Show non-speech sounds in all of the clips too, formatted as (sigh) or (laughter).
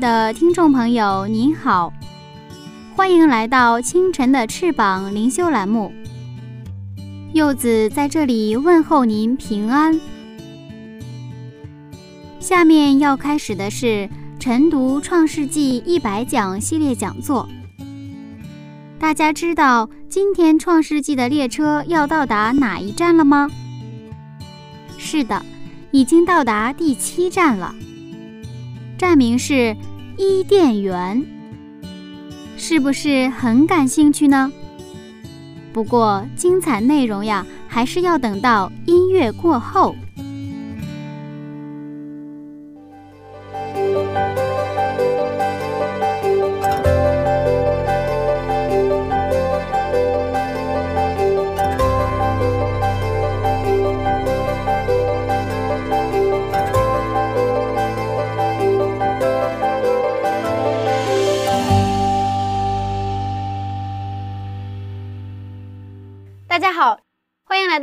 的听众朋友，您好，欢迎来到清晨的翅膀灵修栏目。柚子在这里问候您平安。下面要开始的是晨读创世纪一百讲系列讲座。大家知道今天创世纪的列车要到达哪一站了吗？是的，已经到达第七站了。站名是伊甸园，是不是很感兴趣呢？不过精彩内容呀，还是要等到音乐过后。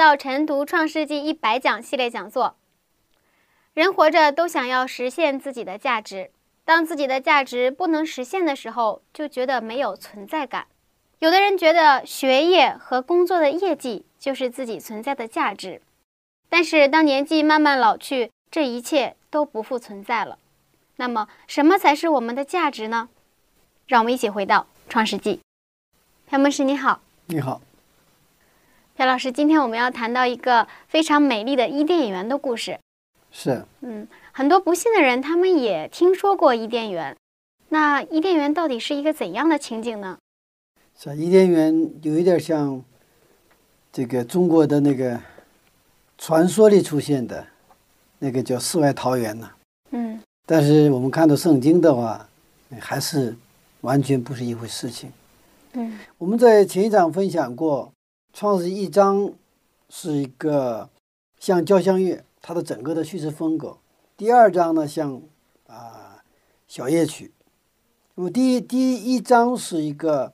到晨读创世纪一百讲系列讲座。人活着都想要实现自己的价值，当自己的价值不能实现的时候，就觉得没有存在感。有的人觉得学业和工作的业绩就是自己存在的价值，但是当年纪慢慢老去，这一切都不复存在了。那么，什么才是我们的价值呢？让我们一起回到创世纪。朴牧师你好，你好。朴老师，今天我们要谈到一个非常美丽的伊甸园的故事。是，嗯，很多不信的人，他们也听说过伊甸园。那伊甸园到底是一个怎样的情景呢？是伊甸园有一点像这个中国的那个传说里出现的那个叫世外桃源呢。嗯，但是我们看到圣经的话，还是完全不是一回事情。嗯，我们在前一章分享过。创世一章是一个像交响乐，它的整个的叙事风格。第二章呢，像啊小夜曲。那么第一第一章是一个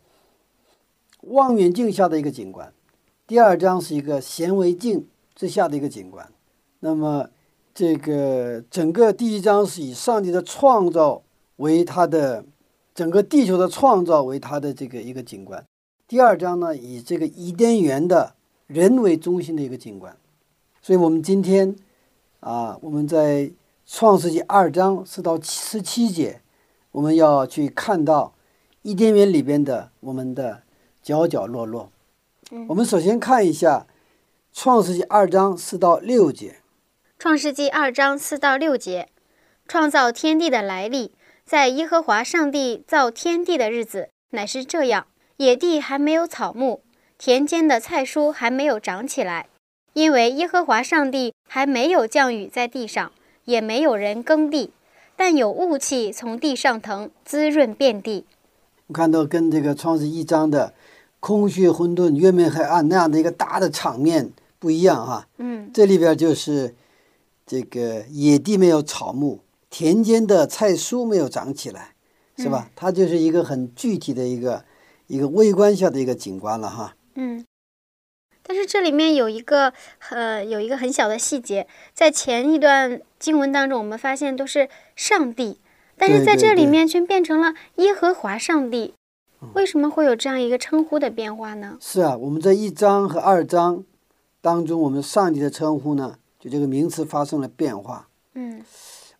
望远镜下的一个景观，第二章是一个显微镜之下的一个景观。那么这个整个第一章是以上帝的创造为它的整个地球的创造为它的这个一个景观。第二章呢，以这个伊甸园的人为中心的一个景观，所以我们今天啊，我们在创世纪二章四到十七节，我们要去看到伊甸园里边的我们的角角落落。我们首先看一下创世纪二章四到六节。创世纪二章四到六节，创造天地的来历，在耶和华上帝造天地的日子，乃是这样。野地还没有草木，田间的菜蔬还没有长起来，因为耶和华上帝还没有降雨在地上，也没有人耕地，但有雾气从地上腾，滋润遍地。我看到跟这个创世一章的空虚混沌、月明黑暗那样的一个大的场面不一样哈。嗯，这里边就是这个野地没有草木，田间的菜蔬没有长起来，是吧？它就是一个很具体的一个。一个微观下的一个景观了哈，嗯，但是这里面有一个呃有一个很小的细节，在前一段经文当中，我们发现都是上帝，但是在这里面却变成了耶和华上帝，为什么会有这样一个称呼的变化呢？是啊，我们在一章和二章当中，我们上帝的称呼呢，就这个名词发生了变化。嗯，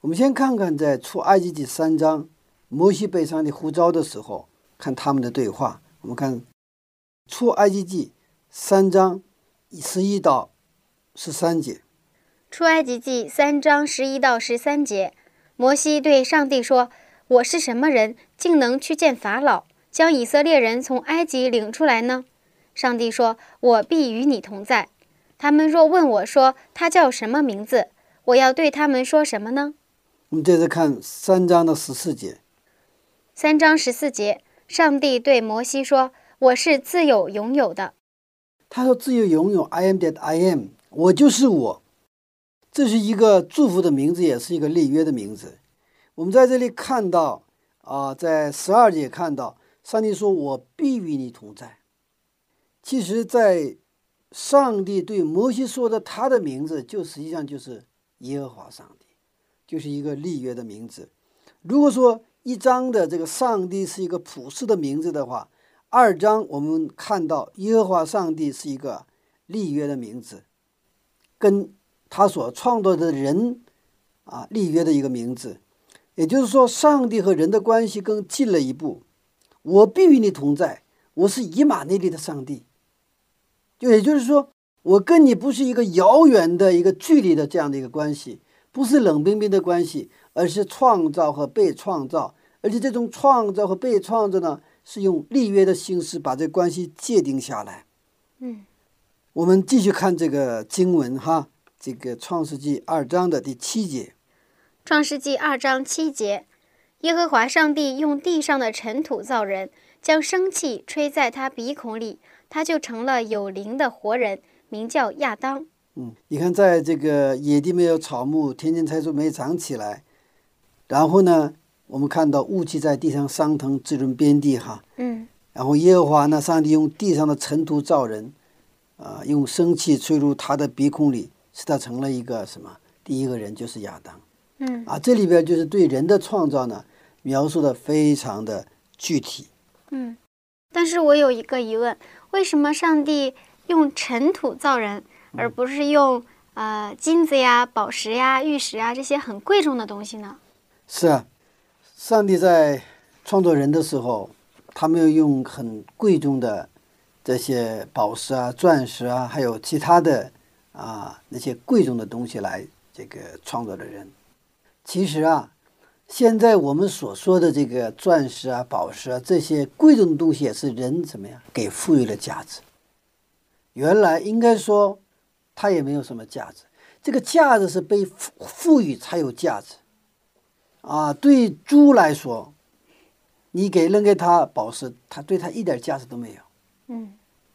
我们先看看在出埃及记三章，摩西被上帝呼召的时候。看他们的对话，我们看出埃及记三章十一到十三节。出埃及记三章十一到十三节，摩西对上帝说：“我是什么人，竟能去见法老，将以色列人从埃及领出来呢？上帝说：“我必与你同在。”他们若问我说：“他叫什么名字？”我要对他们说什么呢？我们接着看三章的十四节。三章十四节，上帝对摩西说：“我是自有永有的。”他说：“自由拥有，I am that I am，我就是我。”这是一个祝福的名字，也是一个立约的名字。我们在这里看到啊，在十二节看到，上帝说：“我必与你同在。”其实，在上帝对摩西说的他的名字，就实际上就是耶和华上帝，就是一个立约的名字。如果说一章的这个上帝是一个普世的名字的话，二章我们看到耶和华上帝是一个立约的名字，跟他所创造的人啊立约的一个名字。也就是说，上帝和人的关系更近了一步。我必与你同在，我是以马内利的上帝。就也就是说，我跟你不是一个遥远的一个距离的这样的一个关系，不是冷冰冰的关系，而是创造和被创造，而且这种创造和被创造呢，是用立约的形式把这关系界定下来。嗯，我们继续看这个经文哈，这个创世纪二章的第七节。创世纪二章七节，耶和华上帝用地上的尘土造人，将生气吹在他鼻孔里。他就成了有灵的活人，名叫亚当。嗯，你看，在这个野地没有草木，田间菜树没长起来，然后呢，我们看到雾气在地上升腾，滋润遍地哈。嗯。然后耶和华呢，上帝用地上的尘土造人，啊，用生气吹入他的鼻孔里，使他成了一个什么？第一个人就是亚当。嗯。啊，这里边就是对人的创造呢，描述的非常的具体。嗯。但是我有一个疑问。为什么上帝用尘土造人，而不是用呃金子呀、宝石呀、玉石啊这些很贵重的东西呢？是啊，上帝在创作人的时候，他没有用很贵重的这些宝石啊、钻石啊，还有其他的啊那些贵重的东西来这个创作的人。其实啊，现在我们所说的这个钻石啊、宝石啊这些贵重的东西，也是人怎么样给赋予了价值。原来应该说，它也没有什么价值。这个价值是被赋赋予才有价值。啊，对猪来说，你给扔给他宝石，它对它一点价值都没有。嗯。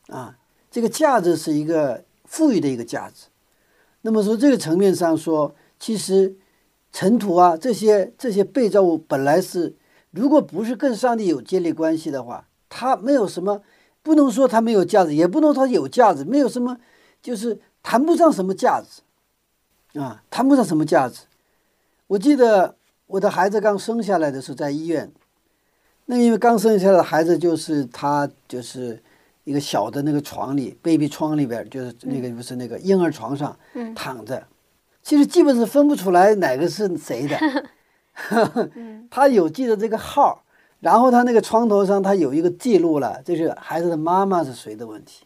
啊，这个价值是一个富裕的一个价值。那么说这个层面上说，其实。尘土啊，这些这些被造物本来是，如果不是跟上帝有建立关系的话，它没有什么，不能说它没有价值，也不能说它有价值，没有什么，就是谈不上什么价值，啊，谈不上什么价值。我记得我的孩子刚生下来的时候在医院，那因为刚生下来的孩子就是他就是一个小的那个床里，baby 床里边就是那个不是那个婴儿床上躺着。其实基本是分不出来哪个是谁的，(laughs) (laughs) 他有记得这个号，然后他那个床头上他有一个记录了，这是孩子的妈妈是谁的问题。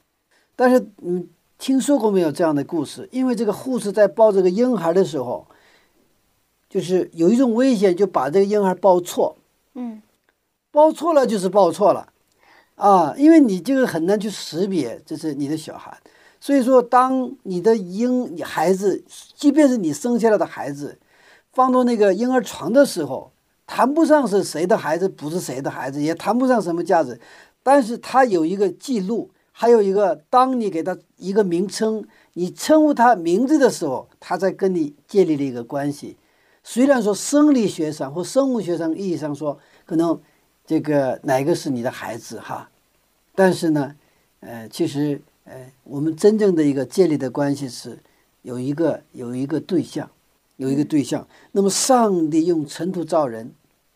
但是你听说过没有这样的故事？因为这个护士在抱这个婴孩的时候，就是有一种危险，就把这个婴儿抱错。嗯，抱错了就是抱错了，啊，因为你这个很难去识别这是你的小孩。所以说，当你的婴孩子，即便是你生下来的孩子，放到那个婴儿床的时候，谈不上是谁的孩子，不是谁的孩子，也谈不上什么价值。但是他有一个记录，还有一个，当你给他一个名称，你称呼他名字的时候，他在跟你建立了一个关系。虽然说生理学上或生物学上意义上说，可能这个哪个是你的孩子哈，但是呢，呃，其实。呃，我们真正的一个建立的关系是有一个有一个对象，有一个对象。那么，上帝用尘土造人，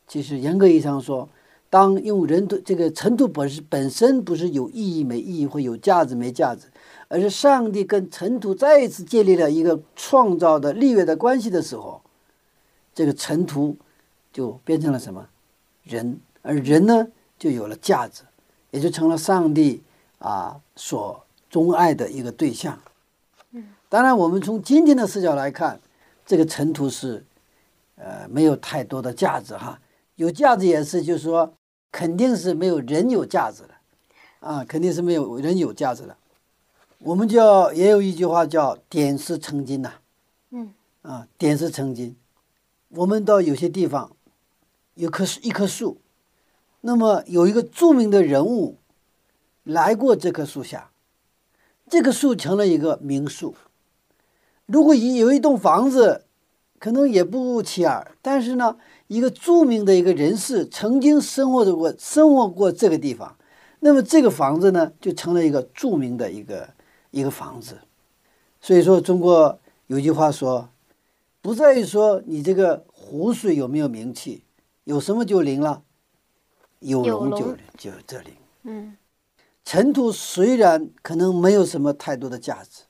其实严格意义上说，当用人的这个尘土本身本身不是有意义没意义或有价值没价值，而是上帝跟尘土再一次建立了一个创造的立约的关系的时候，这个尘土就变成了什么人，而人呢就有了价值，也就成了上帝啊所。钟爱的一个对象，嗯，当然，我们从今天的视角来看，这个尘土是，呃，没有太多的价值哈。有价值也是，就是说，肯定是没有人有价值的，啊，肯定是没有人有价值的。我们叫也有一句话叫“点石成金”呐，嗯，啊，点石成金。我们到有些地方，有棵树一棵树，那么有一个著名的人物来过这棵树下，这棵树成了一个名树。如果一有一栋房子，可能也不起眼，但是呢，一个著名的一个人士曾经生活过生活过这个地方，那么这个房子呢，就成了一个著名的一个一个房子。所以说，中国有句话说，不在于说你这个湖水有没有名气，有什么就灵了，有有龙就灵就这灵。嗯尘土虽然可能没有什么太多的价值，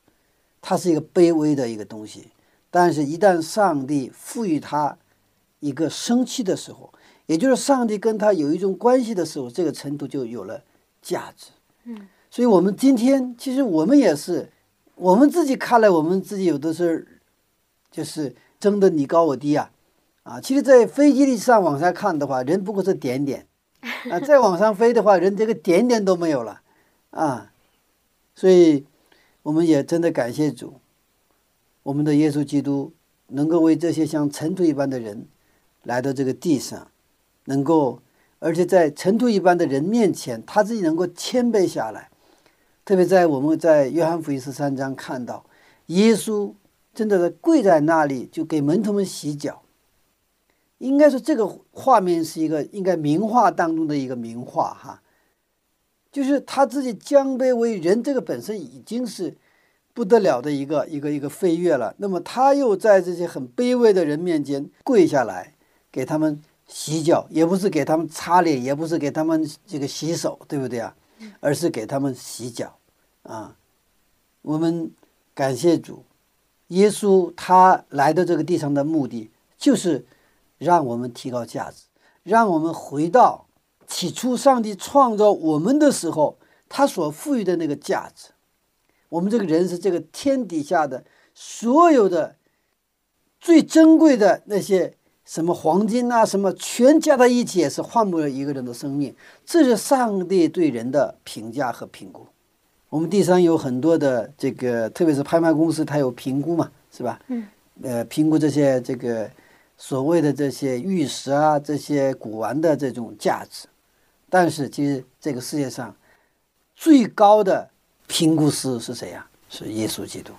它是一个卑微的一个东西，但是一旦上帝赋予它一个生气的时候，也就是上帝跟他有一种关系的时候，这个尘土就有了价值。嗯，所以我们今天其实我们也是，我们自己看来，我们自己有的时候就是争的你高我低啊，啊，其实，在飞机上往下看的话，人不过是点点，(laughs) 啊，再往上飞的话，人这个点点都没有了，啊，所以我们也真的感谢主，我们的耶稣基督能够为这些像尘土一般的人来到这个地上，能够，而且在尘土一般的人面前，他自己能够谦卑下来。特别在我们在约翰福音十三章看到，耶稣真的是跪在那里，就给门徒们洗脚。应该说，这个画面是一个应该名画当中的一个名画哈，就是他自己将卑为人，这个本身已经是不得了的一个一个一个飞跃了。那么他又在这些很卑微的人面前跪下来，给他们洗脚，也不是给他们擦脸，也不是给他们这个洗手，对不对啊？而是给他们洗脚啊。我们感谢主，耶稣他来到这个地上的目的就是。让我们提高价值，让我们回到起初上帝创造我们的时候，他所赋予的那个价值。我们这个人是这个天底下的所有的最珍贵的那些什么黄金啊，什么全加在一起也是换不了一个人的生命。这是上帝对人的评价和评估。我们地上有很多的这个，特别是拍卖公司，它有评估嘛，是吧？嗯。呃，评估这些这个。所谓的这些玉石啊，这些古玩的这种价值，但是其实这个世界上最高的评估师是谁呀？是耶稣基督。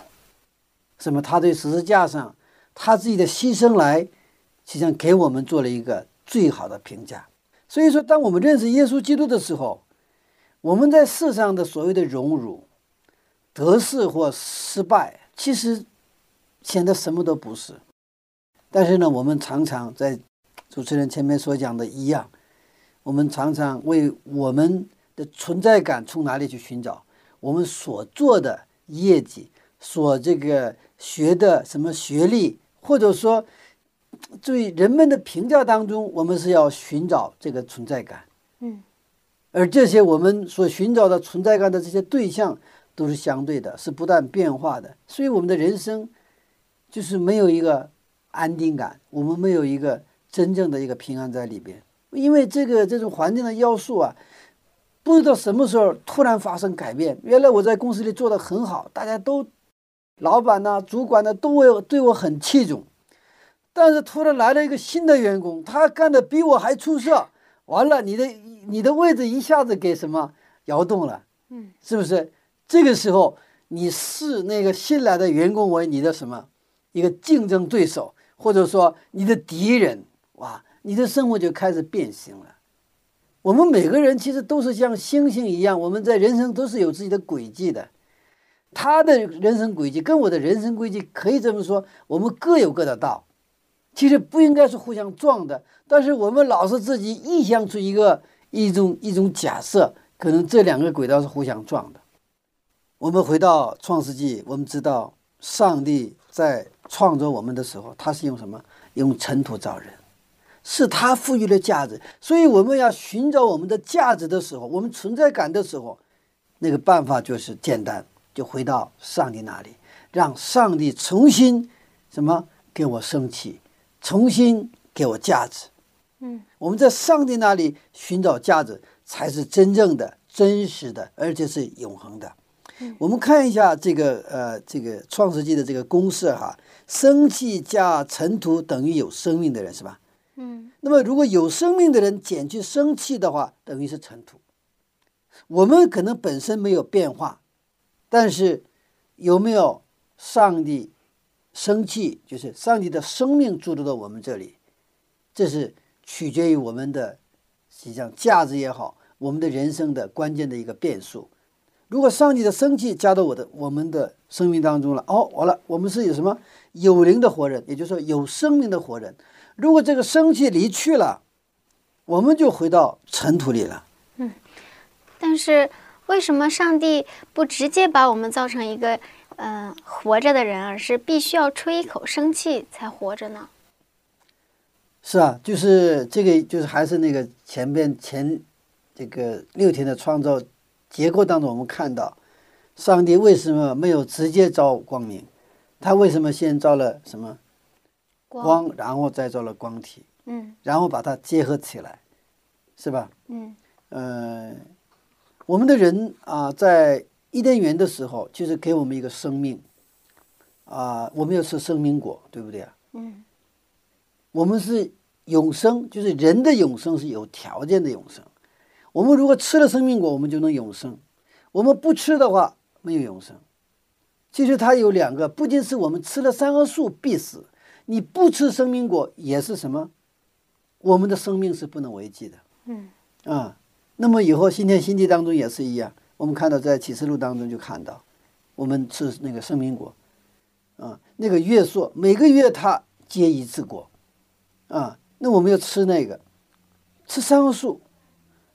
什么？他对十字架上他自己的牺牲来，实际上给我们做了一个最好的评价。所以说，当我们认识耶稣基督的时候，我们在世上的所谓的荣辱、得势或失败，其实显得什么都不是。但是呢，我们常常在主持人前面所讲的一样，我们常常为我们的存在感从哪里去寻找？我们所做的业绩，所这个学的什么学历，或者说对人们的评价当中，我们是要寻找这个存在感。而这些我们所寻找的存在感的这些对象，都是相对的，是不断变化的。所以我们的人生就是没有一个。安定感，我们没有一个真正的一个平安在里边，因为这个这种环境的要素啊，不知道什么时候突然发生改变。原来我在公司里做的很好，大家都，老板呐、主管呢都会对我很器重，但是突然来了一个新的员工，他干的比我还出色，完了，你的你的位置一下子给什么摇动了，嗯，是不是？这个时候你视那个新来的员工为你的什么一个竞争对手？或者说你的敌人，哇，你的生活就开始变形了。我们每个人其实都是像星星一样，我们在人生都是有自己的轨迹的。他的人生轨迹跟我的人生轨迹可以这么说，我们各有各的道，其实不应该是互相撞的。但是我们老是自己臆想出一个一种一种假设，可能这两个轨道是互相撞的。我们回到创世纪，我们知道上帝在。创造我们的时候，他是用什么？用尘土造人，是他赋予了价值。所以我们要寻找我们的价值的时候，我们存在感的时候，那个办法就是简单，就回到上帝那里，让上帝重新什么给我生气，重新给我价值。嗯，我们在上帝那里寻找价值，才是真正的真实的，而且是永恒的。嗯我们看一下这个呃这个创世纪的这个公式哈，生气加尘土等于有生命的人是吧？嗯那么如果有生命的人减去生气的话，等于是尘土。我们可能本身没有变化，但是有没有上帝生气，就是上帝的生命注入到我们这里，这是取决于我们的实际上价值也好，我们的人生的关键的一个变数。如果上帝的生气加到我的我们的生命当中了，哦，完了，我们是有什么有灵的活人，也就是说有生命的活人。如果这个生气离去了，我们就回到尘土里了。嗯但是为什么上帝不直接把我们造成一个嗯、呃活着的人，而是必须要吹一口生气才活着呢？是啊，就是这个，就是还是那个前边前这个六天的创造结构当中，我们看到上帝为什么没有直接造光明？他为什么先造了什么光，然后再造了光体，嗯然后把它结合起来，是吧？嗯呃，我们的人啊，在伊甸园的时候，就是给我们一个生命啊，我们要吃生命果，对不对啊？嗯我们是永生，就是人的永生是有条件的永生。我们如果吃了生命果，我们就能永生；我们不吃的话，没有永生。其实它有两个，不仅是我们吃了三棵树必死，你不吃生命果也是什么？我们的生命是不能违纪的。嗯啊，那么以后新天新地当中也是一样，我们看到在启示录当中就看到，我们吃那个生命果，啊，那个月朔每个月它结一次果，啊，那我们要吃那个，吃三个素，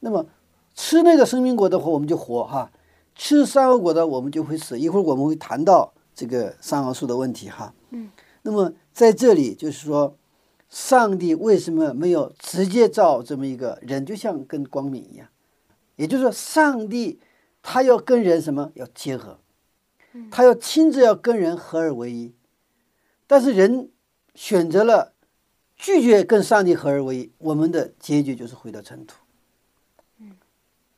那么吃那个生命果的话，我们就活哈；吃三个果的，我们就会死。一会儿我们会谈到这个三个素的问题哈。嗯，那么在这里就是说。上帝为什么没有直接造这么一个人，就像跟光明一样？也就是说，上帝他要跟人什么要结合，他要亲自要跟人合而为一。但是人选择了拒绝跟上帝合而为一，我们的结局就是回到尘土。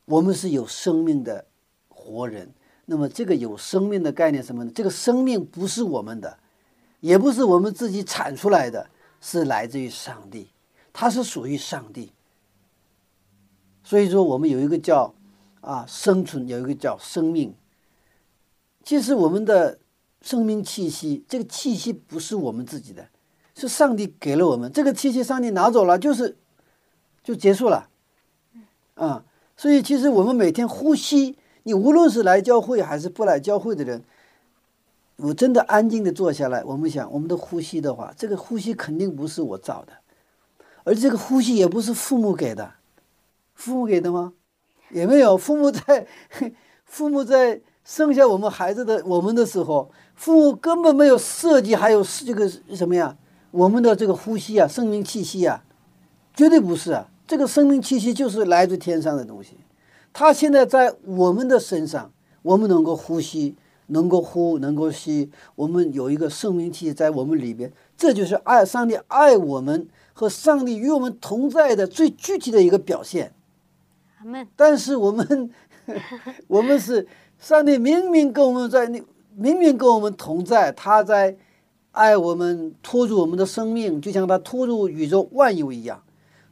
我们是有生命的活人，那么这个有生命的概念什么呢？这个生命不是我们的，也不是我们自己产出来的。是来自于上帝，它是属于上帝。所以说，我们有一个叫啊生存，有一个叫生命。其实我们的生命气息，这个气息不是我们自己的，是上帝给了我们。这个气息上帝拿走了，就是就结束了。啊，所以其实我们每天呼吸，你无论是来教会还是不来教会的人。我真的安静的坐下来，我们想我们的呼吸的话，这个呼吸肯定不是我造的，而这个呼吸也不是父母给的，父母给的吗？也没有。父母在父母在生下我们孩子的我们的时候，父母根本没有设计，还有这个什么呀？我们的这个呼吸啊，生命气息啊，绝对不是啊。这个生命气息就是来自天上的东西，它现在在我们的身上，我们能够呼吸。能够呼，能够吸，我们有一个生命气息在我们里边，这就是爱上帝爱我们和上帝与我们同在的最具体的一个表现。但是我们，(laughs) 我们是上帝明明跟我们在那，明明跟我们同在，他在爱我们，托住我们的生命，就像他托住宇宙万有一样。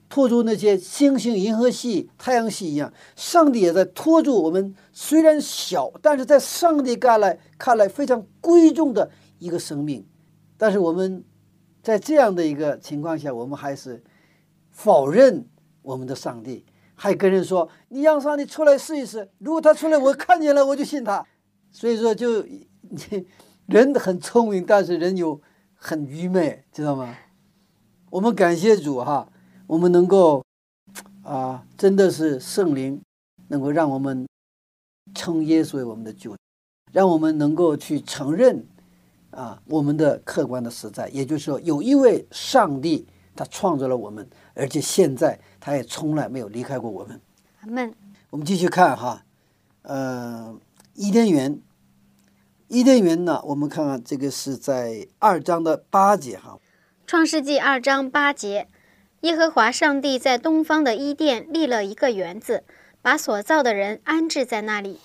托住那些星星、银河系、太阳系一样，上帝也在托住我们。虽然小，但是在上帝看来看来非常贵重的一个生命。但是我们在这样的一个情况下，我们还是否认我们的上帝，还跟人说：“你让上帝出来试一试，如果他出来，我看见了，我就信他。”所以说，就你 (laughs) 人很聪明，但是人有很愚昧，知道吗？我们感谢主哈。我们能够啊，真的是圣灵能够让我们称耶稣为我们的救，让我们能够去承认啊我们的客观的实在，也就是说，有一位上帝，他创造了我们，而且现在他也从来没有离开过我们。阿门。我们继续看哈，呃，伊甸园，伊甸园呢，我们看看这个是在二章的八节哈，《创世纪》二章八节。耶和华上帝在东方的伊甸立了一个园子，把所造的人安置在那里。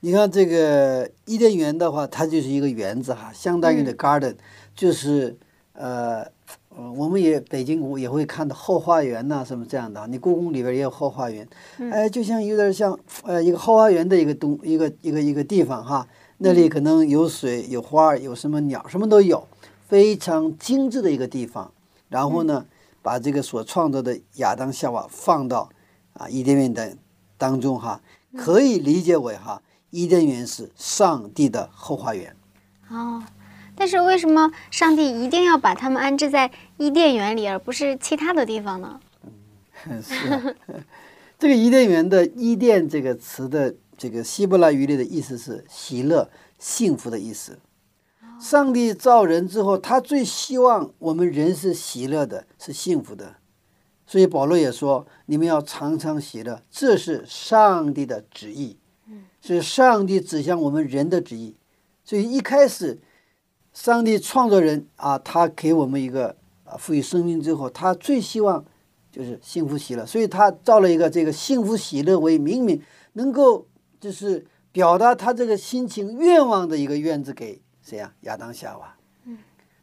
你看这个伊甸园的话，它就是一个园子哈，相当于的 garden，、就是呃，呃我们也北京也会看到后花园呐、什么这样的啊，你故宫里边也有后花园，哎，就像有点像呃一个后花园的一个东一个一个一个地方哈，那里可能有水有花儿有什么鸟什么都有，非常精致的一个地方。然后呢，把这个所创造的亚当夏娃放到啊伊甸园的当中哈，可以理解为哈，伊甸园是上帝的后花园。哦，但是为什么上帝一定要把他们安置在伊甸园里，而不是其他的地方呢？(laughs) 是啊，(laughs) 这个伊甸园的“伊甸”这个词的这个希伯来语里的意思是喜乐、幸福的意思。上帝造人之后，他最希望我们人是喜乐的，是幸福的。所以保罗也说：“你们要常常喜乐，这是上帝的旨意，是上帝指向我们人的旨意。”所以一开始，上帝创造人啊，他给我们一个啊赋予生命之后，他最希望就是幸福喜乐，所以他造了一个这个幸福喜乐为命名，能够就是表达他这个心情愿望的一个院子给谁呀、亚当夏娃。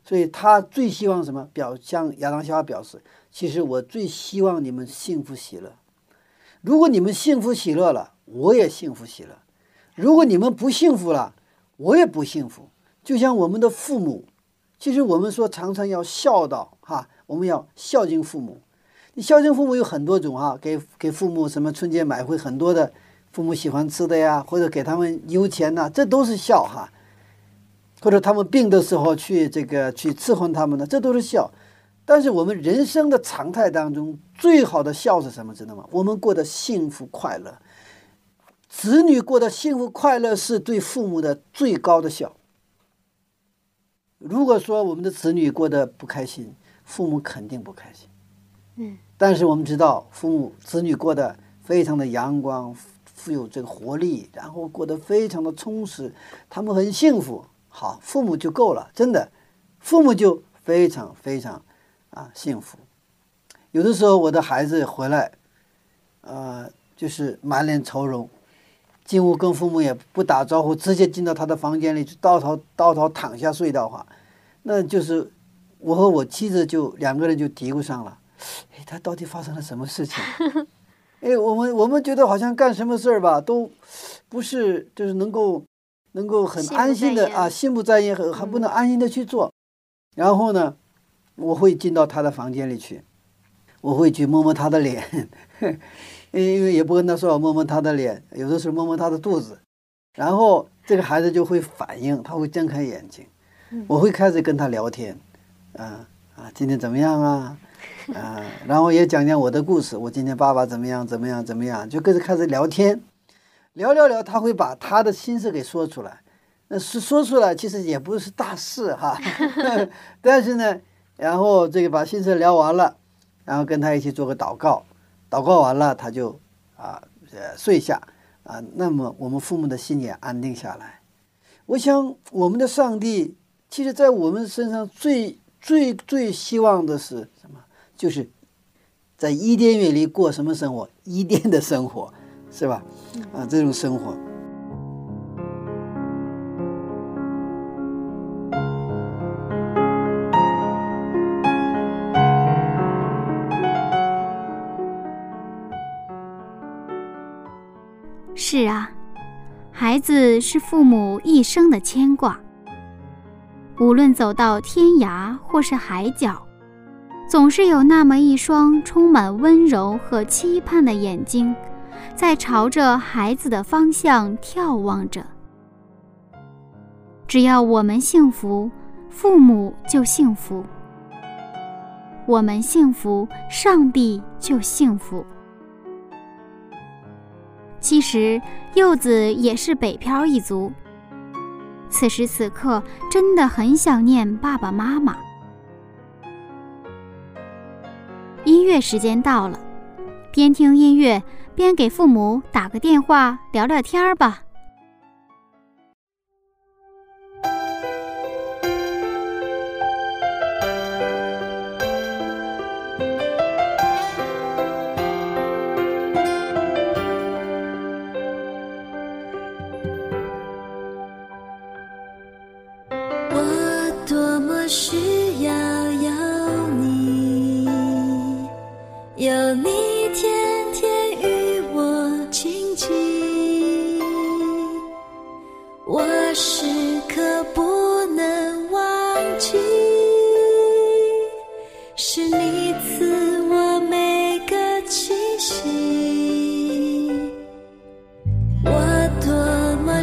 所以他最希望什么？表向亚当夏娃表示，其实我最希望你们幸福喜乐。如果你们幸福喜乐了，我也幸福喜乐；如果你们不幸福了，我也不幸福。就像我们的父母，其实我们说常常要孝道哈，我们要孝敬父母。你孝敬父母有很多种哈，给给父母什么春节买回很多的父母喜欢吃的呀，或者给他们邮钱呐，这都是孝哈。或者他们病的时候去这个去伺候他们的，这都是孝。但是我们人生的常态当中，最好的孝是什么？知道吗？我们过得幸福快乐，子女过得幸福快乐是对父母的最高的孝。如果说我们的子女过得不开心，父母肯定不开心。嗯，但是我们知道，父母子女过得非常的阳光，富有这个活力，然后过得非常的充实，他们很幸福。好，父母就够了，真的，父母就非常非常啊幸福。有的时候我的孩子回来，呃，就是满脸愁容，进屋跟父母也不打招呼，直接进到他的房间里去倒头倒头躺下睡的话，那就是我和我妻子就两个人就嘀咕上了，哎，他到底发生了什么事情？(laughs) 哎，我们我们觉得好像干什么事儿吧，都不是就是能够能够很安心的啊，心不在焉，很还不能安心的去做。然后呢，我会进到他的房间里去，我会去摸摸他的脸，(laughs) 因为也不跟他说，我摸摸他的脸，有的时候摸摸他的肚子，然后这个孩子就会反应，他会睁开眼睛，我会开始跟他聊天，啊啊，今天怎么样啊？(laughs) 啊，然后也讲讲我的故事，我今天爸爸怎么样怎么样怎么样，就跟着开始聊天，聊聊聊，他会把他的心事给说出来。那是说出来，其实也不是大事哈，(laughs) 但是呢，然后这个把心事聊完了，然后跟他一起做个祷告，祷告完了，他就啊呃睡下啊，那么我们父母的心也安定下来。我想我们的上帝，其实在我们身上最最最希望的是什么？就是在伊甸园里过什么生活？伊甸的生活，(laughs) 是吧？啊，这种生活。是啊，孩子是父母一生的牵挂。无论走到天涯或是海角，总是有那么一双充满温柔和期盼的眼睛，在朝着孩子的方向眺望着。只要我们幸福，父母就幸福；我们幸福，上帝就幸福。其实柚子也是北漂一族，此时此刻真的很想念爸爸妈妈。音乐时间到了，边听音乐边给父母打个电话聊聊天儿吧。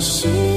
心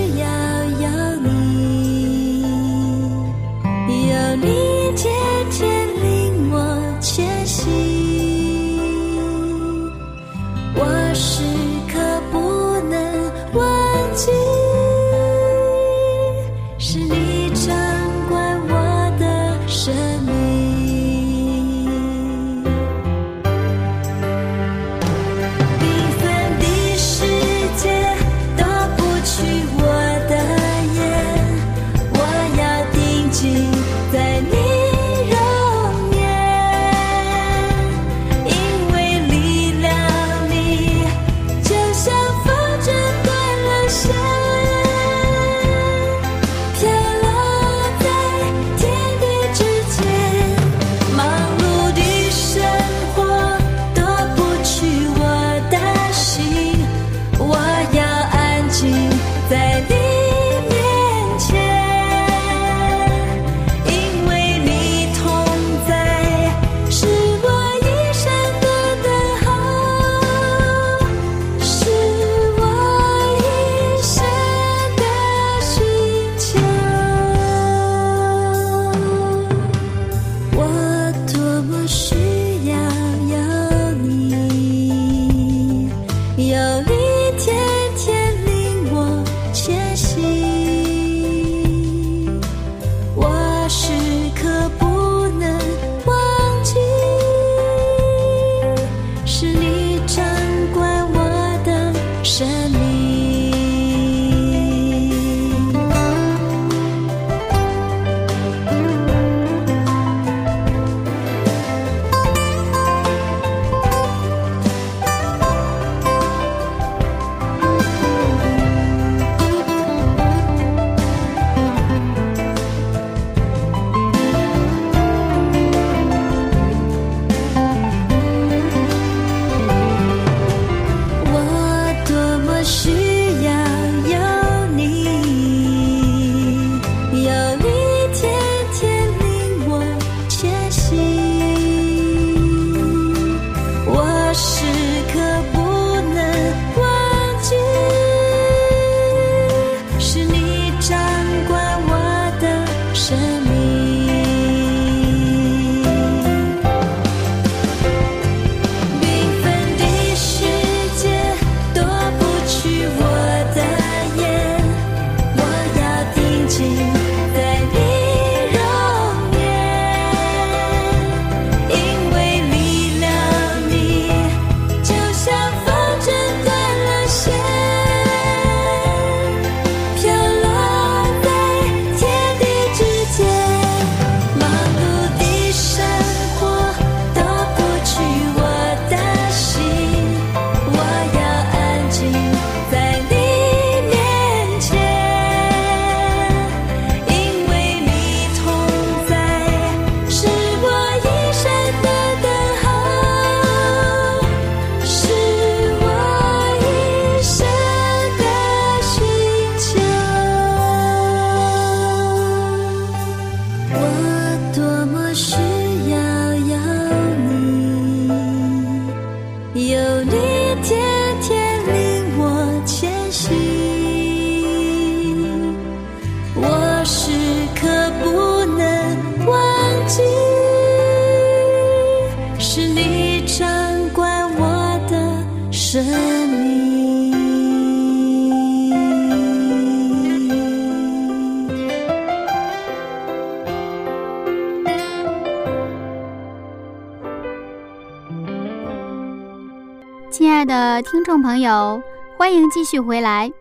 的听众朋友，欢迎继续回来。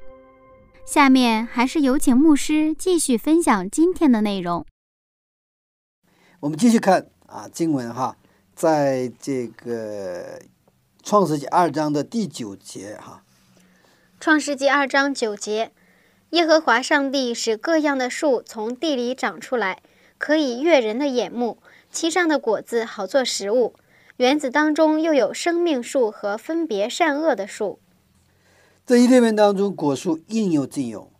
下面还是有请牧师继续分享今天的内容。我们继续看啊，经文哈，在这个创世纪二章的第九节哈。创世纪二章九节，耶和华上帝使各样的树从地里长出来，可以悦人的眼目，其上的果子好做食物。园子当中又有生命树和分别善恶的树。这伊甸园当中，果树应有尽有。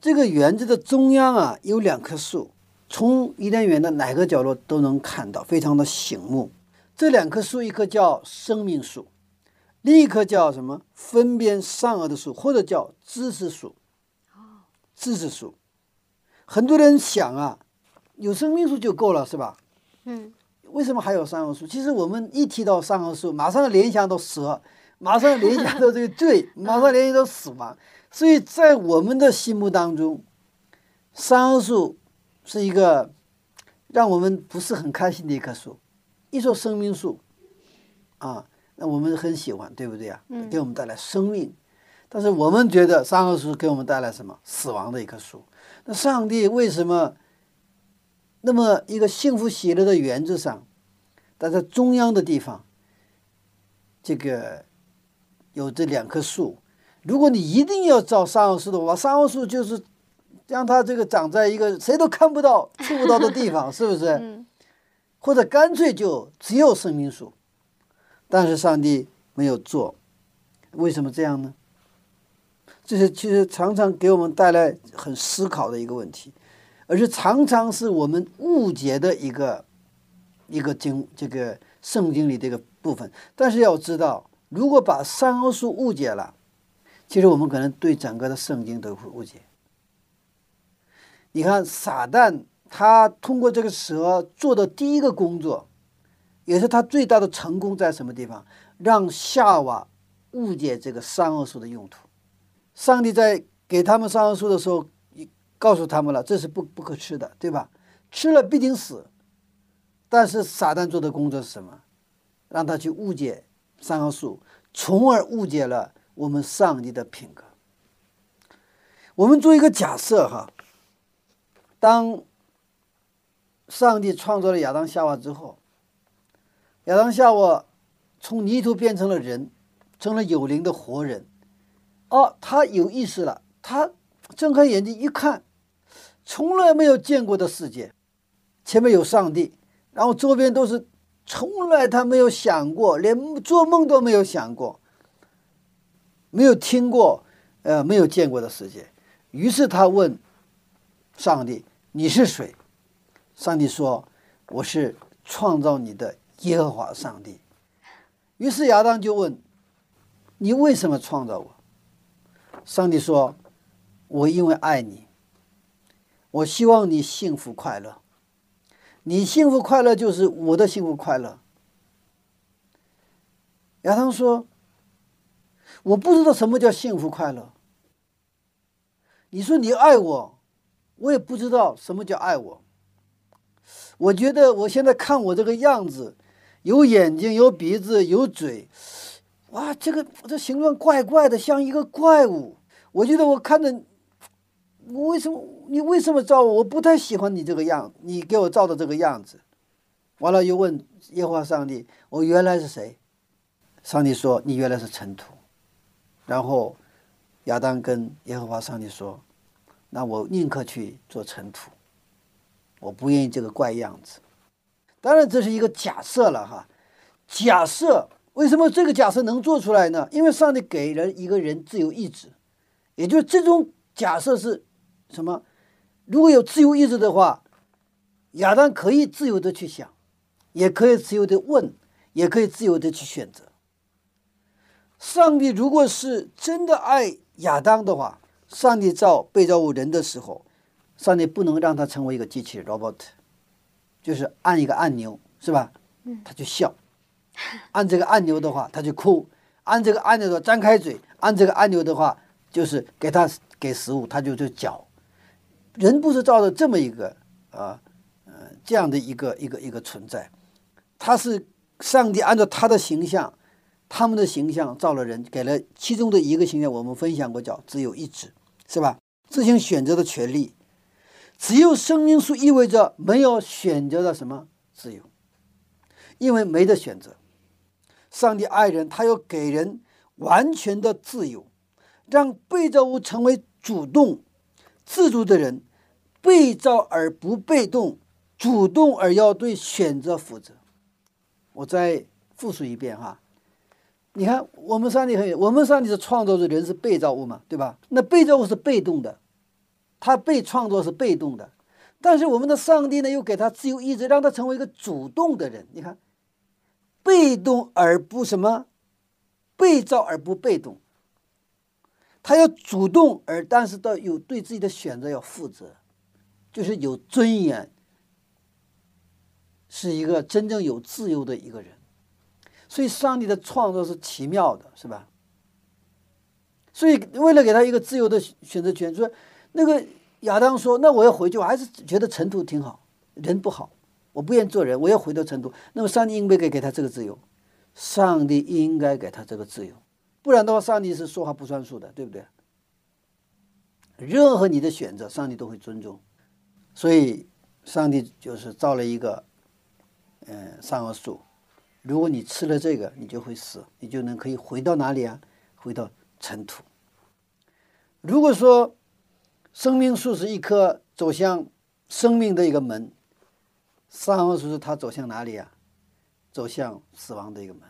这个园子的中央啊，有两棵树，从伊甸园的哪个角落都能看到，非常的醒目。这两棵树，一棵叫生命树，另一棵叫什么？分辨善恶的树，或者叫知识树。知识树。很多人想啊，有生命树就够了，是吧？嗯，为什么还有桑树？其实我们一提到桑树，马上联想到蛇，(laughs) 马上联想到这个罪，马上联想到死亡。所以在我们的心目当中，桑树是一个让我们不是很开心的一棵树。一说生命树，啊，那我们很喜欢，对不对啊？嗯给我们带来生命。但是我们觉得桑树给我们带来什么？死亡的一棵树。那上帝为什么那么一个幸福喜乐的原则上，但在中央的地方，这个有这两棵树？如果你一定要造桑树的话，桑树就是让它这个长在一个谁都看不到、(laughs) 触不到的地方，是不是？嗯或者干脆就只有生命树，但是上帝没有做，为什么这样呢？这是其实常常给我们带来很思考的一个问题，而是常常是我们误解的一个一个经这个圣经里的一个部分。但是要知道，如果把三棵树误解了，其实我们可能对整个的圣经都会误解。你看撒旦。他通过这个蛇做的第一个工作，也是他最大的成功，在什么地方？让夏娃误解这个三恶树的用途。上帝在给他们三恶树的时候，告诉他们了，这是不不可吃的，对吧？吃了必定死。但是撒旦做的工作是什么？让他去误解三棵树，从而误解了我们上帝的品格。我们做一个假设哈，当。上帝创造了亚当夏娃之后，亚当夏娃从泥土变成了人，成了有灵的活人。哦，他有意识了，他睁开眼睛一看，从来没有见过的世界，前面有上帝，然后周边都是从来他没有想过，连做梦都没有想过，没有听过，呃，没有见过的世界。于是他问上帝：“你是谁？”上帝说：“我是创造你的耶和华上帝。”于是亚当就问：“你为什么创造我？”上帝说：“我因为爱你，我希望你幸福快乐。你幸福快乐就是我的幸福快乐。”亚当说：“我不知道什么叫幸福快乐。你说你爱我，我也不知道什么叫爱我。”我觉得我现在看我这个样子，有眼睛，有鼻子，有嘴，哇，这个这形状怪怪的，像一个怪物。我觉得我看着，我为什么你为什么造我？我不太喜欢你这个样，你给我造的这个样子。完了又问耶和华上帝：“我原来是谁？”上帝说：“你原来是尘土。”然后亚当跟耶和华上帝说：“那我宁可去做尘土。”我不愿意这个怪样子，当然这是一个假设了哈。假设为什么这个假设能做出来呢？因为上帝给了一个人自由意志，也就是这种假设是什么？如果有自由意志的话，亚当可以自由的去想，也可以自由的问，也可以自由的去选择。上帝如果是真的爱亚当的话，上帝造被造物人的时候。上帝不能让他成为一个机器 robot，就是按一个按钮是吧？他就笑；按这个按钮的话，他就哭；按这个按钮的张开嘴；按这个按钮的话，就是给他给食物，他就就嚼。人不是造的这么一个啊，呃，这样的一个一个一个存在，他是上帝按照他的形象，他们的形象造了人，给了其中的一个形象，我们分享过叫只有意志，是吧？自行选择的权利。只有生命树意味着没有选择的什么自由，因为没得选择。上帝爱人，他要给人完全的自由，让被造物成为主动、自主的人，被造而不被动，主动而要对选择负责。我再复述一遍哈，你看，我们上帝很，我们上帝是创造的人是被造物嘛，对吧？那被造物是被动的。他被创作是被动的，但是我们的上帝呢，又给他自由意志，让他成为一个主动的人。你看，被动而不什么，被造而不被动。他要主动，而但是到有对自己的选择要负责，就是有尊严，是一个真正有自由的一个人。所以上帝的创造是奇妙的，是吧？所以为了给他一个自由的选择权，说那个亚当说：“那我要回去，我还是觉得尘土挺好，人不好，我不愿意做人，我要回到尘土。”那么上帝应不应该给他这个自由，上帝应该给他这个自由，不然的话，上帝是说话不算数的，对不对？任何你的选择，上帝都会尊重。所以上帝就是造了一个，嗯，善恶树。如果你吃了这个，你就会死，你就能可以回到哪里啊？回到。尘土。如果说生命树是一棵走向生命的一个门，善恶树是它走向哪里啊？走向死亡的一个门。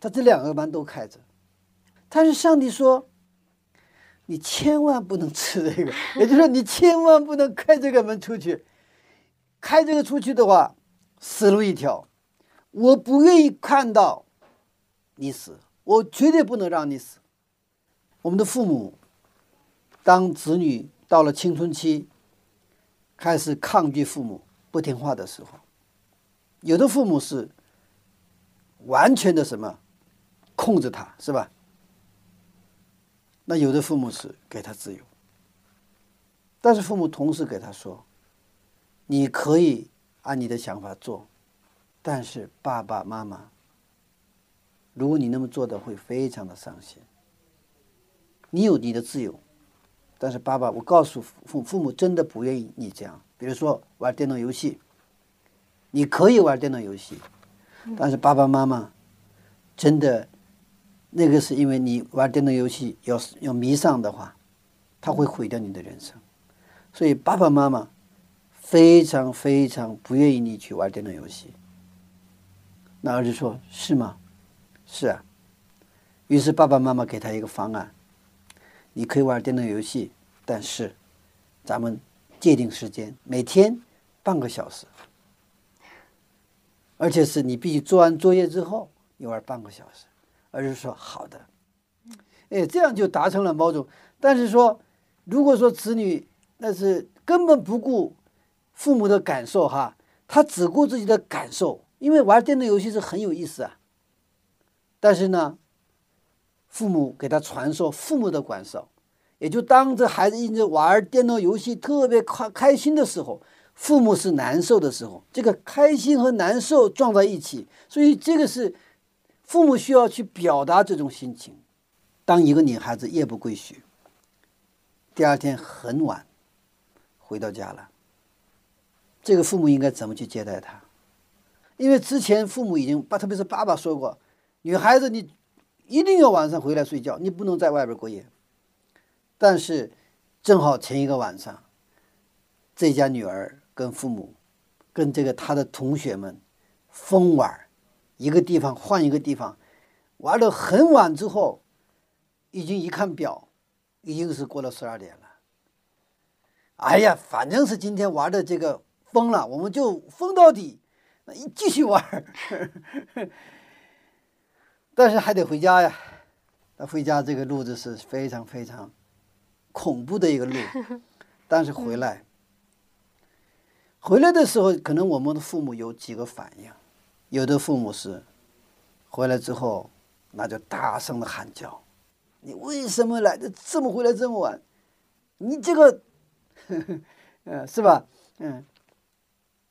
它这两个门都开着，但是上帝说，你千万不能吃这个，(laughs) 也就是说，你千万不能开这个门出去。开这个出去的话，死路一条。我不愿意看到你死，我绝对不能让你死。我们的父母，当子女到了青春期，开始抗拒父母不听话的时候，有的父母是完全的什么控制他，是吧？那有的父母是给他自由，但是父母同时给他说：“你可以按你的想法做，但是爸爸妈妈，如果你那么做的，会非常的伤心。”你有你的自由，但是爸爸，我告诉父父母，真的不愿意你这样。比如说玩电脑游戏，你可以玩电脑游戏，但是爸爸妈妈真的那个是因为你玩电脑游戏要要迷上的话，他会毁掉你的人生。所以爸爸妈妈非常非常不愿意你去玩电脑游戏。那儿子说：“是吗？是啊。”于是爸爸妈妈给他一个方案。你可以玩电脑游戏，但是咱们界定时间，每天半个小时，而且是你必须做完作业之后，你玩半个小时。而是说好的，哎，这样就达成了某种。但是说，如果说子女那是根本不顾父母的感受哈，他只顾自己的感受，因为玩电脑游戏是很有意思啊。但是呢？父母给他传授父母的感受，也就当这孩子一直玩电脑游戏特别开开心的时候，父母是难受的时候，这个开心和难受撞在一起，所以这个是父母需要去表达这种心情。当一个女孩子夜不归宿，第二天很晚回到家了，这个父母应该怎么去接待她？因为之前父母已经把，特别是爸爸说过，女孩子你。一定要晚上回来睡觉，你不能在外边过夜。但是，正好前一个晚上，这家女儿跟父母，跟这个他的同学们疯玩，一个地方换一个地方，玩到很晚之后，已经一看表，已经是过了十二点了。哎呀，反正是今天玩的这个疯了，我们就疯到底，那一继续玩。(laughs) 但是还得回家呀，那回家这个路子是非常非常恐怖的一个路。但是回来，回来的时候，可能我们的父母有几个反应，有的父母是回来之后，那就大声的喊叫：“你为什么来的这么回来这么晚？你这个，嗯，是吧？嗯。”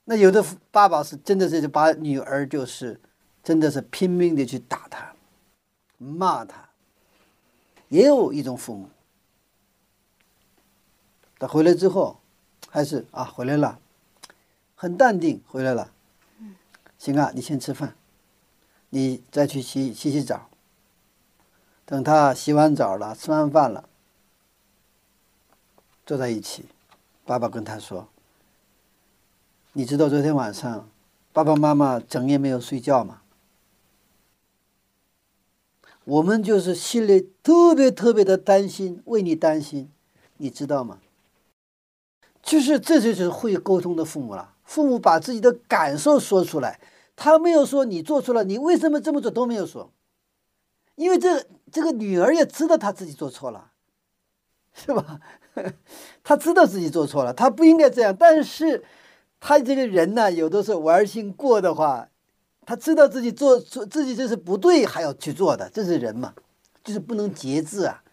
那有的爸爸是真的是把女儿就是真的是拼命的去打他。骂他，也有一种父母，他回来之后，还是啊回来了，很淡定回来了。行啊，你先吃饭，你再去洗洗洗澡。等他洗完澡了，吃完饭了，坐在一起，爸爸跟他说：“你知道昨天晚上爸爸妈妈整夜没有睡觉吗？”我们就是心里特别特别的担心，为你担心，你知道吗？就是这就是会沟通的父母了。父母把自己的感受说出来，他没有说你做错了，你为什么这么做都没有说，因为这这个女儿也知道她自己做错了，是吧？(laughs) 她知道自己做错了，她不应该这样。但是，他这个人呢，有的时候玩心过的话，他知道自己做做自己这是不对，还要去做的，这是人嘛，就是不能节制啊。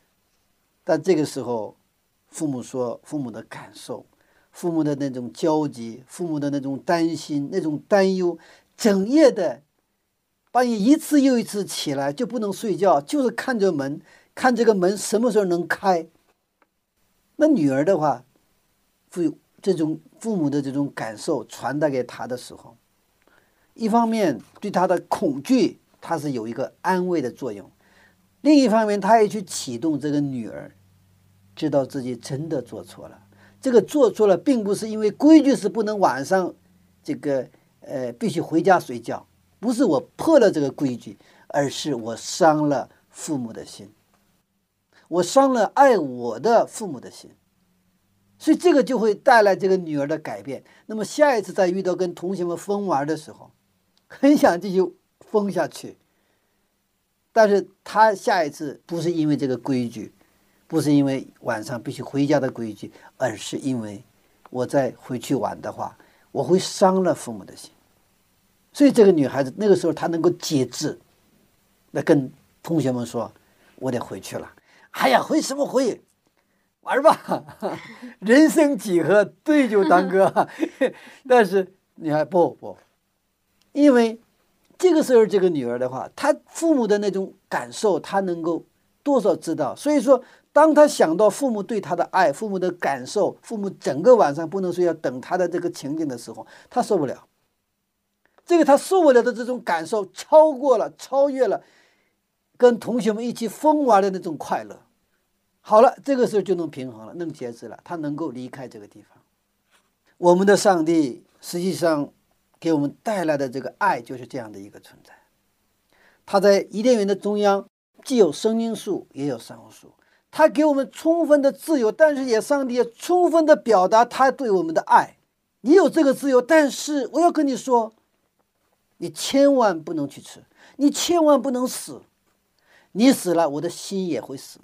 但这个时候，父母说父母的感受，父母的那种焦急，父母的那种担心、那种担忧，整夜的，半夜一次又一次起来就不能睡觉，就是看着门，看这个门什么时候能开。那女儿的话，父这种父母的这种感受传达给他的时候，一方面对他的恐惧，他是有一个安慰的作用；另一方面，他也去启动这个女儿，知道自己真的做错了。这个做错了，并不是因为规矩是不能晚上这个呃必须回家睡觉，不是我破了这个规矩，而是我伤了父母的心。我伤了爱我的父母的心，所以这个就会带来这个女儿的改变。那么下一次再遇到跟同学们疯玩的时候，(laughs) 很想继续疯下去，但是他下一次不是因为这个规矩，不是因为晚上必须回家的规矩，而是因为我再回去玩的话，我会伤了父母的心。所以这个女孩子那个时候她能够节制，那跟同学们说：“我得回去了。”哎呀，回什么回？玩吧，(laughs) 人生几何，对酒当歌。(laughs) 但是你还不不，因为这个时候这个女儿的话，她父母的那种感受，她能够多少知道。所以说，当他想到父母对他的爱、父母的感受、父母整个晚上不能睡觉等他的这个情景的时候，他受不了。这个他受不了的这种感受，超过了，超越了。跟同学们一起疯玩的那种快乐，好了，这个时候就能平衡了，能节制了，他能够离开这个地方。我们的上帝实际上给我们带来的这个爱就是这样的一个存在。他在伊甸园的中央，既有生命树，也有善恶树。他给我们充分的自由，但是也上帝也充分的表达他对我们的爱。你有这个自由，但是我要跟你说，你千万不能去吃，你千万不能死。你死了，我的心也会死。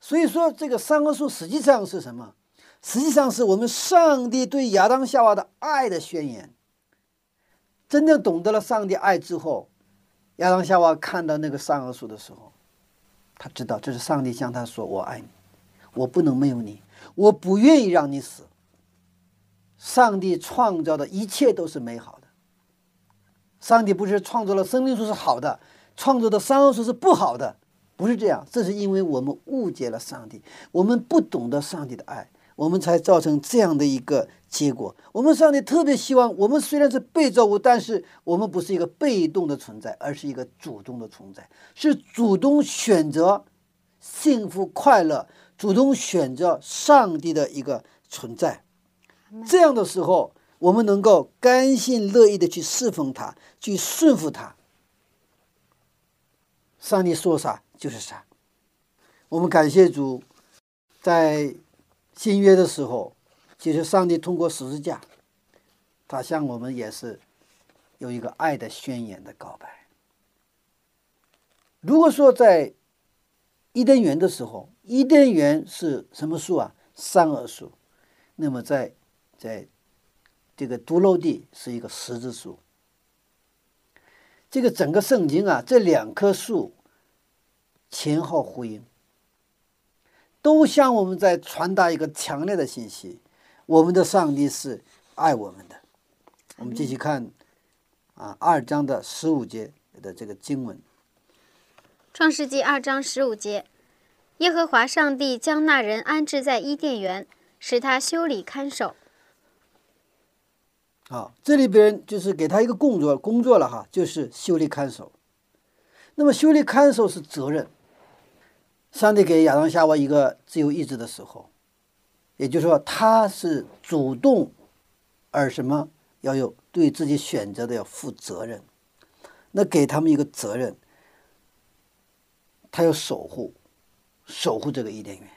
所以说，这个三棵树实际上是什么？实际上是我们上帝对亚当夏娃的爱的宣言。真正懂得了上帝爱之后，亚当夏娃看到那个三棵树的时候，他知道这是上帝向他说：“我爱你，我不能没有你，我不愿意让你死。”上帝创造的一切都是美好的。上帝不是创造了生命树是好的。创作的三恶树是不好的，不是这样。这是因为我们误解了上帝，我们不懂得上帝的爱，我们才造成这样的一个结果。我们上帝特别希望，我们虽然是被造物，但是我们不是一个被动的存在，而是一个主动的存在，是主动选择幸福快乐，主动选择上帝的一个存在。这样的时候，我们能够甘心乐意的去侍奉他，去顺服他。上帝说啥就是啥。我们感谢主，在新约的时候，其实上帝通过十字架，他向我们也是有一个爱的宣言的告白。如果说在伊甸园的时候，伊甸园是什么树啊？三恶树。那么在在这个独楼地是一个十字树。这个整个圣经啊，这两棵树前后呼应，都向我们在传达一个强烈的信息：我们的上帝是爱我们的。我们继续看啊，二章的十五节的这个经文，《创世纪》二章十五节，耶和华上帝将那人安置在伊甸园，使他修理看守。啊，这里边就是给他一个工作工作了哈，就是修理看守。那么修理看守是责任。上帝给亚当夏娃一个自由意志的时候，也就是说他是主动，而什么要有对自己选择的要负责任。那给他们一个责任，他要守护，守护这个伊甸园。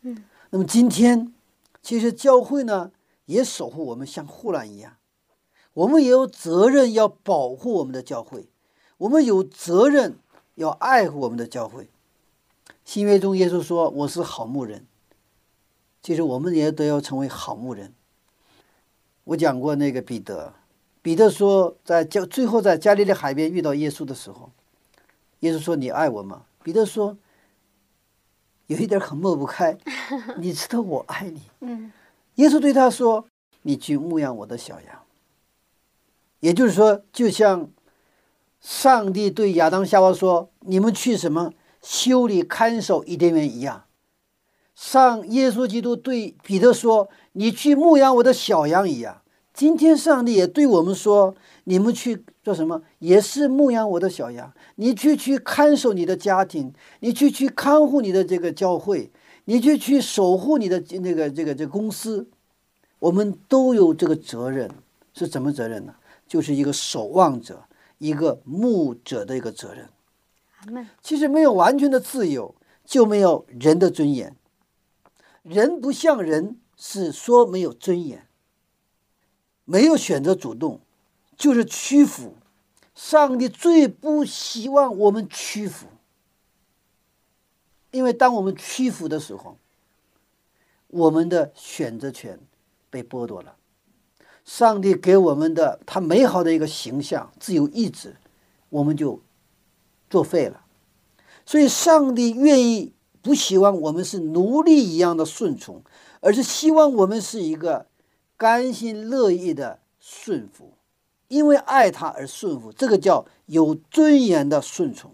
嗯。那么今天，其实教会呢也守护我们，像护栏一样。我们也有责任要保护我们的教会，我们有责任要爱护我们的教会。新约中耶稣说：“我是好牧人。”其实我们也都要成为好牧人。我讲过那个彼得，彼得说在加最后在加利利海边遇到耶稣的时候，耶稣说：“你爱我吗？”彼得说：“有一点很抹不开，(laughs) 你知道我爱你。”嗯耶稣对他说：“你去牧养我的小羊。”也就是说，就像上帝对亚当夏娃说：“你们去什么修理看守伊甸园一样。”上耶稣基督对彼得说：“你去牧养我的小羊一样。”今天上帝也对我们说：“你们去做什么？也是牧养我的小羊。你去去看守你的家庭，你去去看护你的这个教会，你去去守护你的那个这个这个公司。我们都有这个责任，是什么责任呢？就是一个守望者、一个牧者的一个责任。其实没有完全的自由，就没有人的尊严。人不像人，是说没有尊严，没有选择主动，就是屈服。上帝最不希望我们屈服，因为当我们屈服的时候，我们的选择权被剥夺了。上帝给我们的他美好的一个形象、自由意志，我们就作废了。所以，上帝愿意不希望我们是奴隶一样的顺从，而是希望我们是一个甘心乐意的顺服，因为爱他而顺服，这个叫有尊严的顺从。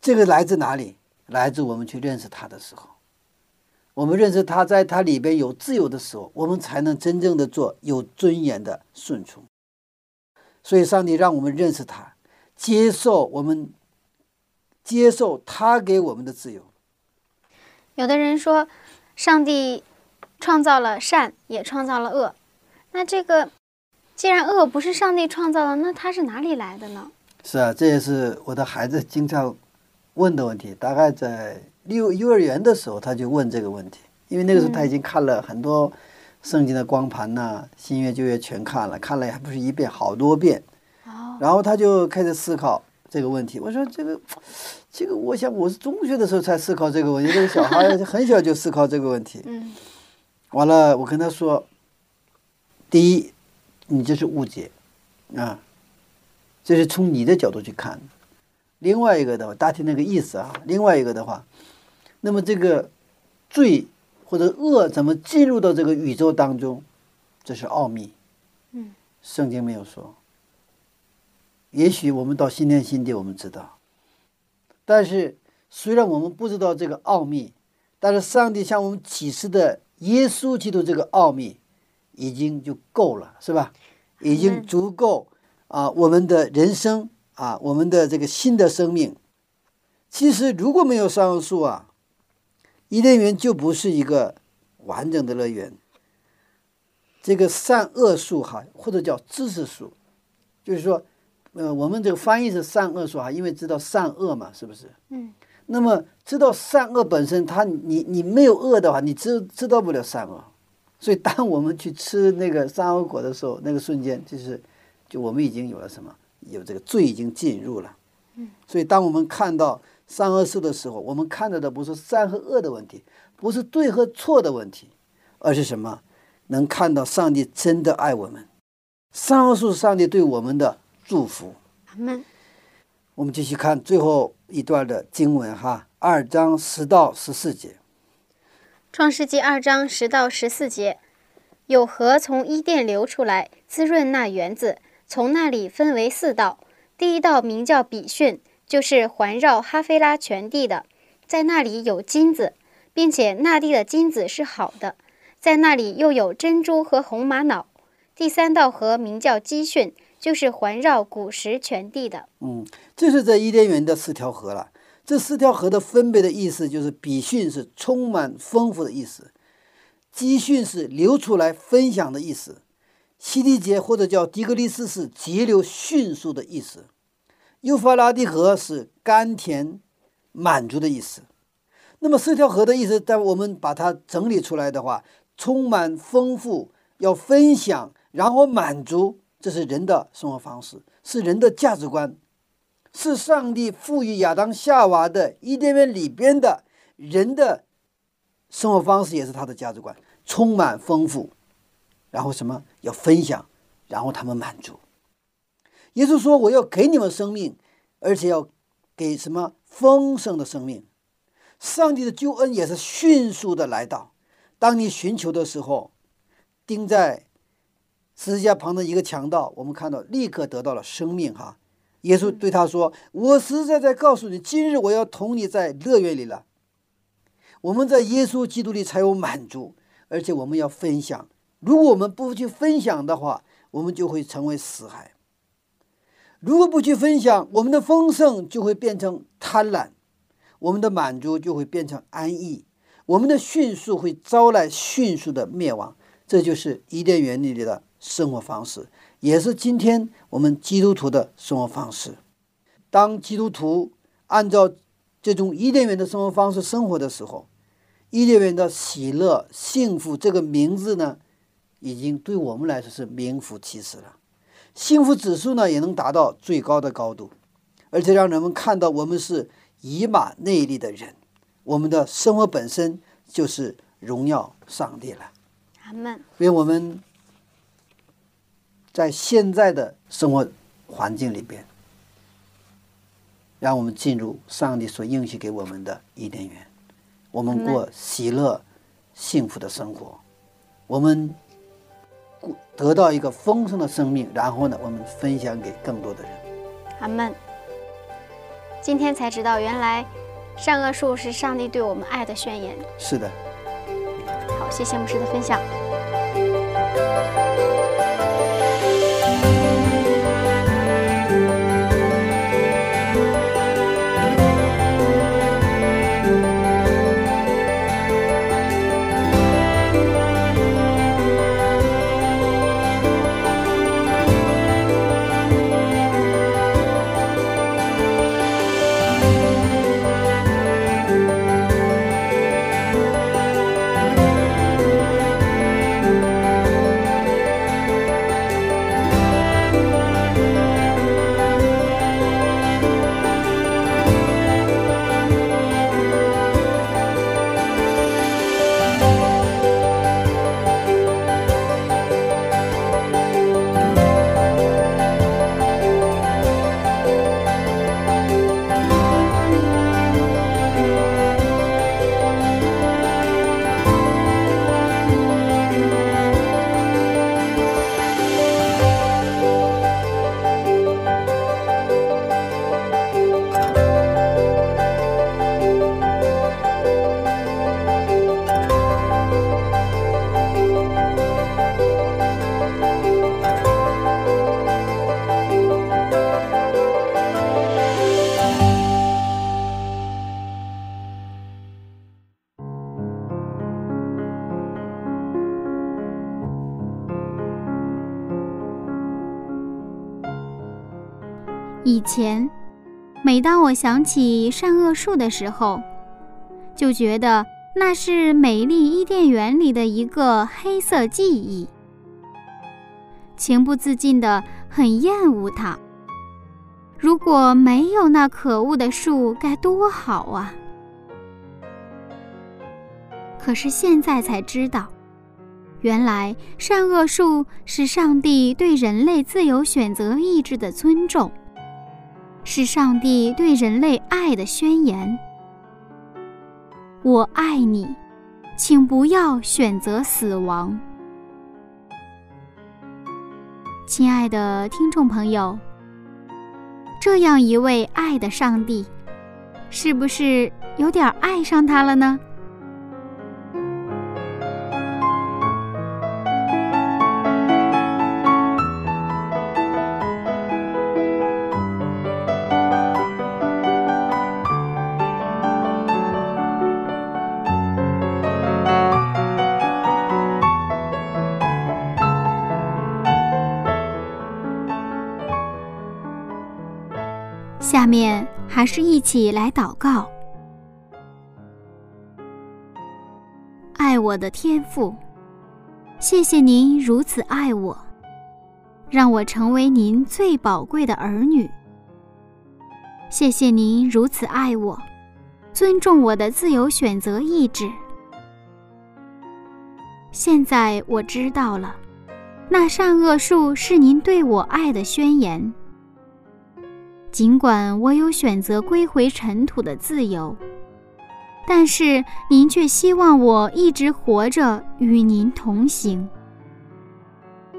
这个来自哪里？来自我们去认识他的时候。我们认识他，在他里边有自由的时候，我们才能真正的做有尊严的顺从。所以，上帝让我们认识他，接受我们，接受他给我们的自由。有的人说，上帝创造了善，也创造了恶。那这个，既然恶不是上帝创造的，那它是哪里来的呢？是啊，这也是我的孩子经常问的问题。大概在六幼儿园的时候，他就问这个问题，因为那个时候他已经看了很多圣经的光盘呐、新约旧约全看了，看了还不是一遍，好多遍。哦，然后他就开始思考这个问题。我说这个，(tsk) 这个，我想我是中学的时候才思考这个问题，这个小孩很小就思考这个问题。嗯完了，我跟他说，第一，你这是误解，啊，这是从你的角度去看。另外一个的话，大体那个意思啊。另外一个的话，那么这个罪或者恶怎么进入到这个宇宙当中，这是奥秘。嗯，圣经没有说。也许我们到新天新地，我们知道。但是虽然我们不知道这个奥秘，但是上帝向我们启示的耶稣基督这个奥秘，已经就够了，是吧？已经足够啊，我们的人生啊，我们的这个新的生命。其实如果没有善恶树啊，伊甸园就不是一个完整的乐园。这个善恶树哈，或者叫知识树，就是说，呃，我们这个翻译是善恶说啊，因为知道善恶嘛，是不是？嗯那么知道善恶本身，它你你没有恶的话，你知知道不了善恶。所以当我们去吃那个善恶果的时候，那个瞬间就是，就我们已经有了什么？有这个罪已经进入了。嗯。所以当我们看到善恶树的时候，我们看到的不是善和恶的问题，不是对和错的问题，而是什么？能看到上帝真的爱我们。善恶树是上帝对我们的祝福。阿门。我们继续看最后一段的经文哈，二章十到十四节。创世纪二章十到十四节，有河从伊甸流出来，滋润那园子。从那里分为四道，第一道名叫比逊，就是环绕哈菲拉全地的，在那里有金子，并且那地的金子是好的，在那里又有珍珠和红玛瑙。第三道河名叫基训，就是环绕古时全地的。嗯，这是在伊甸园的四条河了。这四条河的分别的意思就是，比逊是充满丰富的意思，基训是流出来分享的意思，西地节或者叫迪格利斯是急流迅速的意思，幼发拉底河是甘甜满足的意思。那么四条河的意思，在我们把它整理出来的话，充满丰富，要分享，然后满足，这是人的生活方式，是人的价值观。是上帝赋予亚当夏娃的伊甸园里边的人的生活方式，也是他的价值观，充满丰富。然后什么要分享，然后他们满足。耶稣说：“我要给你们生命，而且要给什么丰盛的生命。”上帝的救恩也是迅速的来到。当你寻求的时候，钉在十字架旁的一个强盗，我们看到立刻得到了生命。哈，耶稣对他说：“我实在在告诉你，今日我要同你在乐园里了。”我们在耶稣基督里才有满足，而且我们要分享。如果我们不去分享的话，我们就会成为死海。如果不去分享，我们的丰盛就会变成贪婪，我们的满足就会变成安逸，我们的迅速会招来迅速的灭亡。这就是伊甸园里的生活方式，也是今天我们基督徒的生活方式。当基督徒按照这种伊甸园的生活方式生活的时候，伊甸园的喜乐、幸福这个名字呢？已经对我们来说是名副其实了，幸福指数呢也能达到最高的高度，而且让人们看到我们是以马内利的人，我们的生活本身就是荣耀上帝了。阿门。愿我们在现在的生活环境里边，让我们进入上帝所应许给我们的伊甸园，我们过喜乐、幸福的生活，我们。得到一个丰盛的生命，然后呢，我们分享给更多的人。阿门。今天才知道，原来善恶树是上帝对我们爱的宣言。是的。好，谢谢牧师的分享。我想起善恶树的时候，就觉得那是美丽伊甸园里的一个黑色记忆，情不自禁的很厌恶它。如果没有那可恶的树，该多好啊！可是现在才知道，原来善恶树是上帝对人类自由选择意志的尊重。是上帝对人类爱的宣言。我爱你，请不要选择死亡。亲爱的听众朋友，这样一位爱的上帝，是不是有点爱上他了呢？面还是一起来祷告。爱我的天父，谢谢您如此爱我，让我成为您最宝贵的儿女。谢谢您如此爱我，尊重我的自由选择意志。现在我知道了，那善恶树是您对我爱的宣言。尽管我有选择归回尘土的自由，但是您却希望我一直活着与您同行。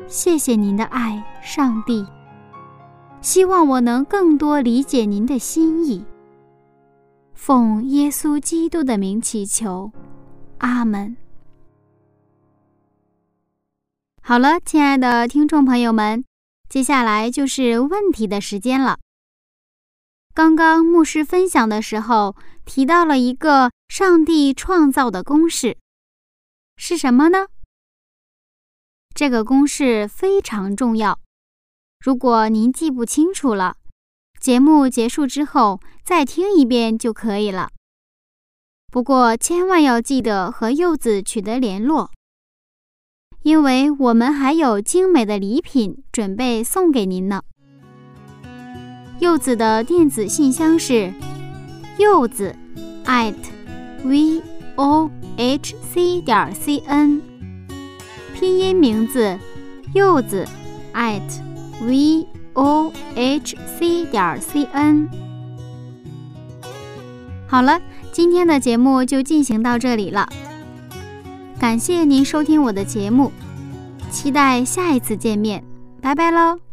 谢谢您的爱，上帝。希望我能更多理解您的心意。奉耶稣基督的名祈求，阿门。好了，亲爱的听众朋友们，接下来就是问题的时间了。刚刚牧师分享的时候提到了一个上帝创造的公式，是什么呢？这个公式非常重要。如果您记不清楚了，节目结束之后再听一遍就可以了。不过千万要记得和柚子取得联络，因为我们还有精美的礼品准备送给您呢。柚子的电子信箱是柚子 at v o h c 点 c n，拼音名字柚子 at。v o h c 点 c n。好了，今天的节目就进行到这里了。感谢您收听我的节目，期待下一次见面，拜拜喽。